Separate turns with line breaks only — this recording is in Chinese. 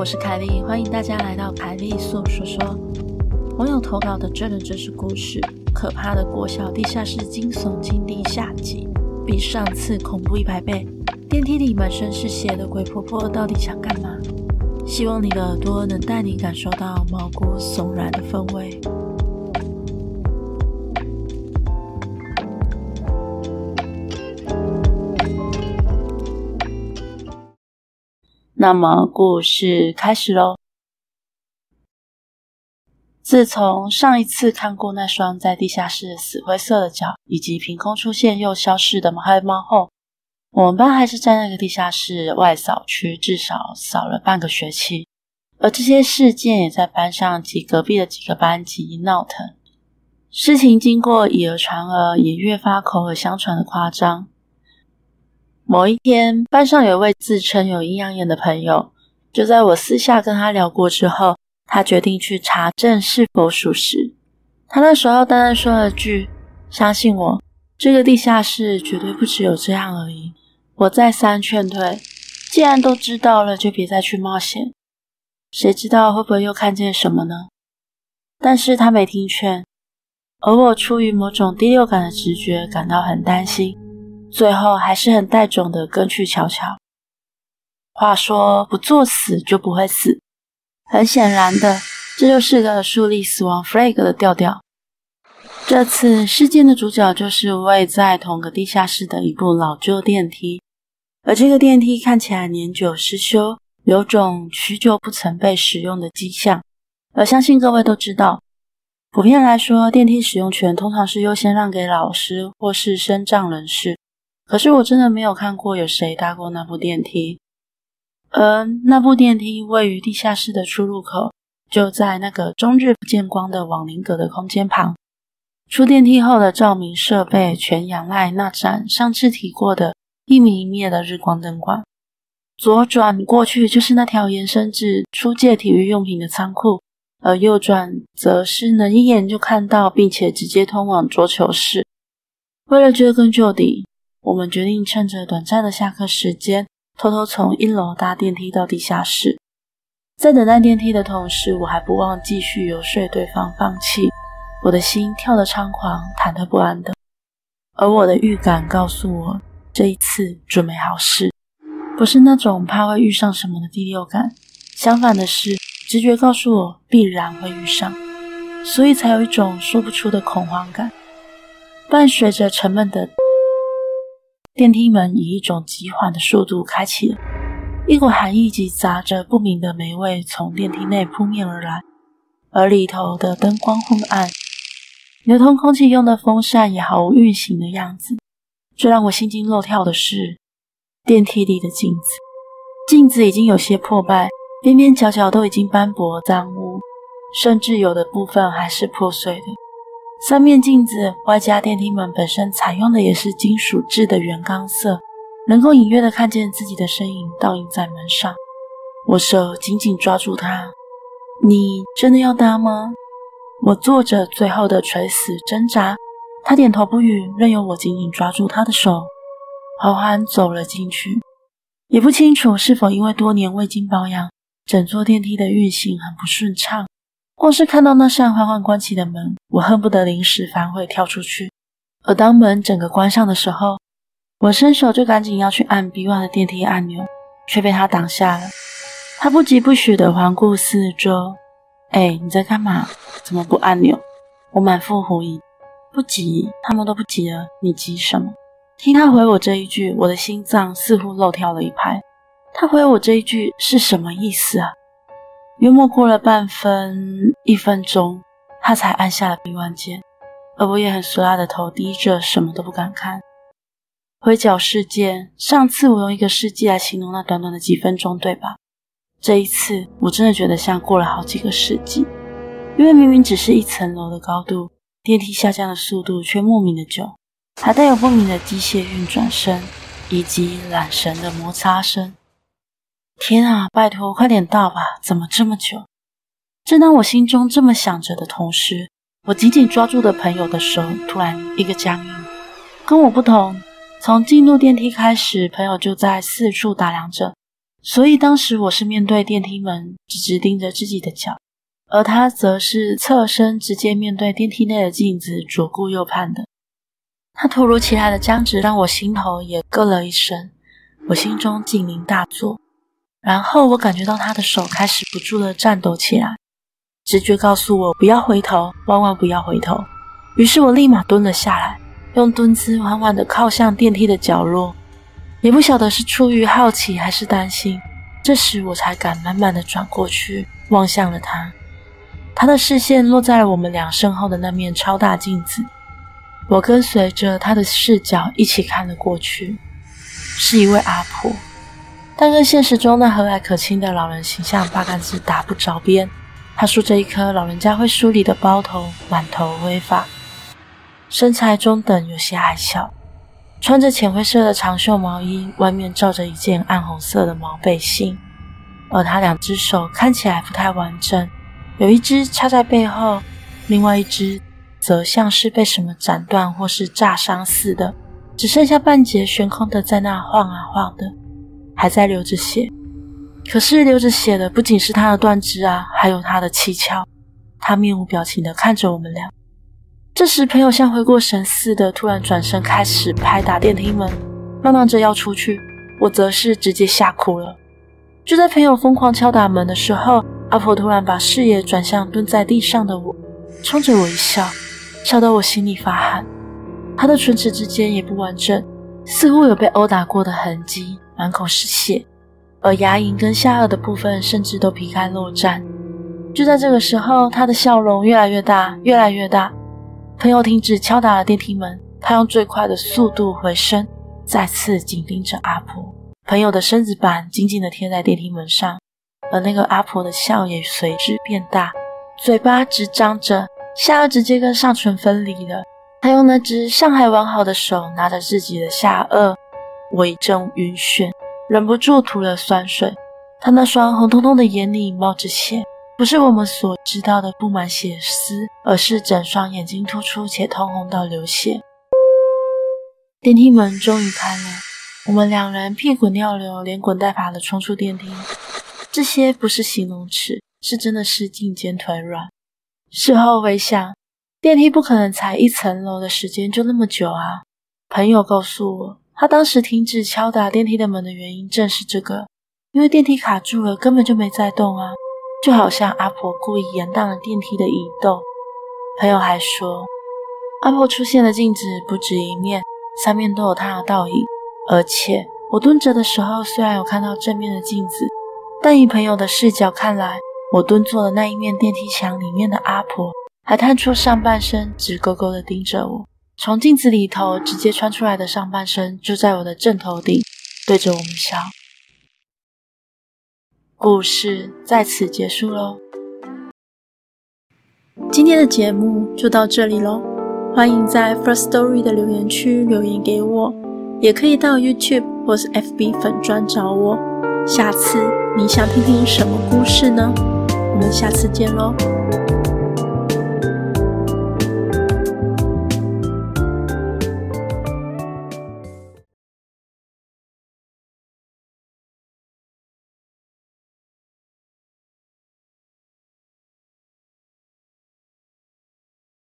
我是凯莉，欢迎大家来到凯莉粟说说。网友投稿的真人真事故事：可怕的国小地下室惊悚经历下集，比上次恐怖一百倍。电梯里满身是血的鬼婆婆到底想干嘛？希望你的耳朵能带你感受到毛骨悚然的氛围。那么，故事开始喽。自从上一次看过那双在地下室死灰色的脚，以及凭空出现又消失的黑猫后，我们班还是在那个地下室外扫区至少扫了半个学期。而这些事件也在班上及隔壁的几个班级闹腾。事情经过以讹传讹，也越发口耳相传的夸张。某一天，班上有位自称有阴阳眼的朋友，就在我私下跟他聊过之后，他决定去查证是否属实。他那时候淡淡说了句：“相信我，这个地下室绝对不只有这样而已。”我再三劝退，既然都知道了，就别再去冒险。谁知道会不会又看见什么呢？但是他没听劝，而我出于某种第六感的直觉，感到很担心。最后还是很带种的跟去瞧瞧。话说不作死就不会死，很显然的，这就是个树立死亡 flag 的调调。这次事件的主角就是位在同个地下室的一部老旧电梯，而这个电梯看起来年久失修，有种许久不曾被使用的迹象。而相信各位都知道，普遍来说，电梯使用权通常是优先让给老师或是身障人士。可是我真的没有看过有谁搭过那部电梯，而那部电梯位于地下室的出入口，就在那个终日不见光的网铃格的空间旁。出电梯后的照明设备全仰赖那盏上次提过的一明一灭的日光灯管。左转过去就是那条延伸至出借体育用品的仓库，而右转则是能一眼就看到并且直接通往桌球室。为了追根究底。我们决定趁着短暂的下课时间，偷偷从一楼搭电梯到地下室。在等待电梯的同时，我还不忘继续游说对方放弃。我的心跳得猖狂，忐忑不安的。而我的预感告诉我，这一次准没好事。不是那种怕会遇上什么的第六感，相反的是，直觉告诉我必然会遇上，所以才有一种说不出的恐慌感，伴随着沉闷的。电梯门以一种极缓的速度开启了，一股寒意及杂着不明的霉味从电梯内扑面而来，而里头的灯光昏暗，流通空气用的风扇也毫无运行的样子。最让我心惊肉跳的是，电梯里的镜子，镜子已经有些破败，边边角角都已经斑驳脏污，甚至有的部分还是破碎的。三面镜子，外加电梯门本身采用的也是金属制的原钢色，能够隐约的看见自己的身影倒映在门上。我手紧紧抓住他。你真的要搭吗？我做着最后的垂死挣扎。他点头不语，任由我紧紧抓住他的手，缓缓走了进去。也不清楚是否因为多年未经保养，整座电梯的运行很不顺畅。光是看到那扇缓缓关起的门，我恨不得临时反悔跳出去。而当门整个关上的时候，我伸手就赶紧要去按 B1 的电梯按钮，却被他挡下了。他不疾不徐地环顾四周：“哎，你在干嘛？怎么不按钮？”我满腹狐疑：“不急，他们都不急了，你急什么？”听他回我这一句，我的心脏似乎漏跳了一拍。他回我这一句是什么意思啊？约莫过了半分一分钟，他才按下了 B1 键，而我也很俗辣的头低着，什么都不敢看。回脚事件，上次我用一个世纪来形容那短短的几分钟，对吧？这一次我真的觉得像过了好几个世纪，因为明明只是一层楼的高度，电梯下降的速度却莫名的久，还带有不明的机械运转声以及缆绳的摩擦声。天啊，拜托，快点到吧！怎么这么久？正当我心中这么想着的同时，我紧紧抓住的朋友的手突然一个僵硬。跟我不同，从进入电梯开始，朋友就在四处打量着，所以当时我是面对电梯门，直直盯着自己的脚，而他则是侧身直接面对电梯内的镜子，左顾右盼的。他突如其来的僵直让我心头也咯了一声，我心中警铃大作。然后我感觉到他的手开始不住地颤抖起来，直觉告诉我不要回头，万万不要回头。于是我立马蹲了下来，用蹲姿缓缓地靠向电梯的角落。也不晓得是出于好奇还是担心，这时我才敢慢慢的转过去，望向了他。他的视线落在了我们俩身后的那面超大镜子，我跟随着他的视角一起看了过去，是一位阿婆，但跟现实中那和蔼可亲的老人形象八竿子打不着边。他梳着一颗老人家会梳理的包头，满头灰发，身材中等，有些矮小。穿着浅灰色的长袖毛衣，外面罩着一件暗红色的毛背心，而他两只手看起来不太完整，有一只插在背后，另外一只则像是被什么斩断或是炸伤似的，只剩下半截悬空的在那晃啊晃的，还在流着血。可是流着血的不仅是他的断肢啊，还有他的七窍。他面无表情地看着我们俩。这时，朋友像回过神似的，突然转身开始拍打电梯门，嚷嚷着要出去。我则是直接吓哭了。就在朋友疯狂敲打门的时候，阿婆突然把视野转向蹲在地上的我，冲着我一笑，笑得我心里发寒。她的唇齿之间也不完整，似乎有被殴打过的痕迹，满口是血，而牙龈跟下颚的部分甚至都皮开肉绽。就在这个时候，他的笑容越来越大，越来越大。朋友停止敲打了电梯门，他用最快的速度回身，再次紧盯着阿婆。朋友的身子板紧紧地贴在电梯门上，而那个阿婆的笑也随之变大，嘴巴直张着，下颚直接跟上唇分离了。他用那只尚还完好的手拿着自己的下颚，我一阵晕眩，忍不住吐了酸水。他那双红彤彤的眼里冒着血。不是我们所知道的布满血丝，而是整双眼睛突出且通红到流血。电梯门终于开了，我们两人屁滚尿流，连滚带爬的冲出电梯。这些不是形容词，是真的是进肩腿软。事后回想，电梯不可能才一层楼的时间就那么久啊。朋友告诉我，他当时停止敲打电梯的门的原因正是这个，因为电梯卡住了，根本就没在动啊。就好像阿婆故意延宕了电梯的移动。朋友还说，阿婆出现的镜子不止一面，三面都有她的倒影。而且我蹲着的时候，虽然有看到正面的镜子，但以朋友的视角看来，我蹲坐的那一面电梯墙里面的阿婆，还探出上半身，直勾勾地盯着我。从镜子里头直接穿出来的上半身，就在我的正头顶，对着我们笑。故事在此结束喽。今天的节目就到这里喽，欢迎在 First Story 的留言区留言给我，也可以到 YouTube 或是 FB 粉专找我。下次你想听听什么故事呢？我们下次见喽。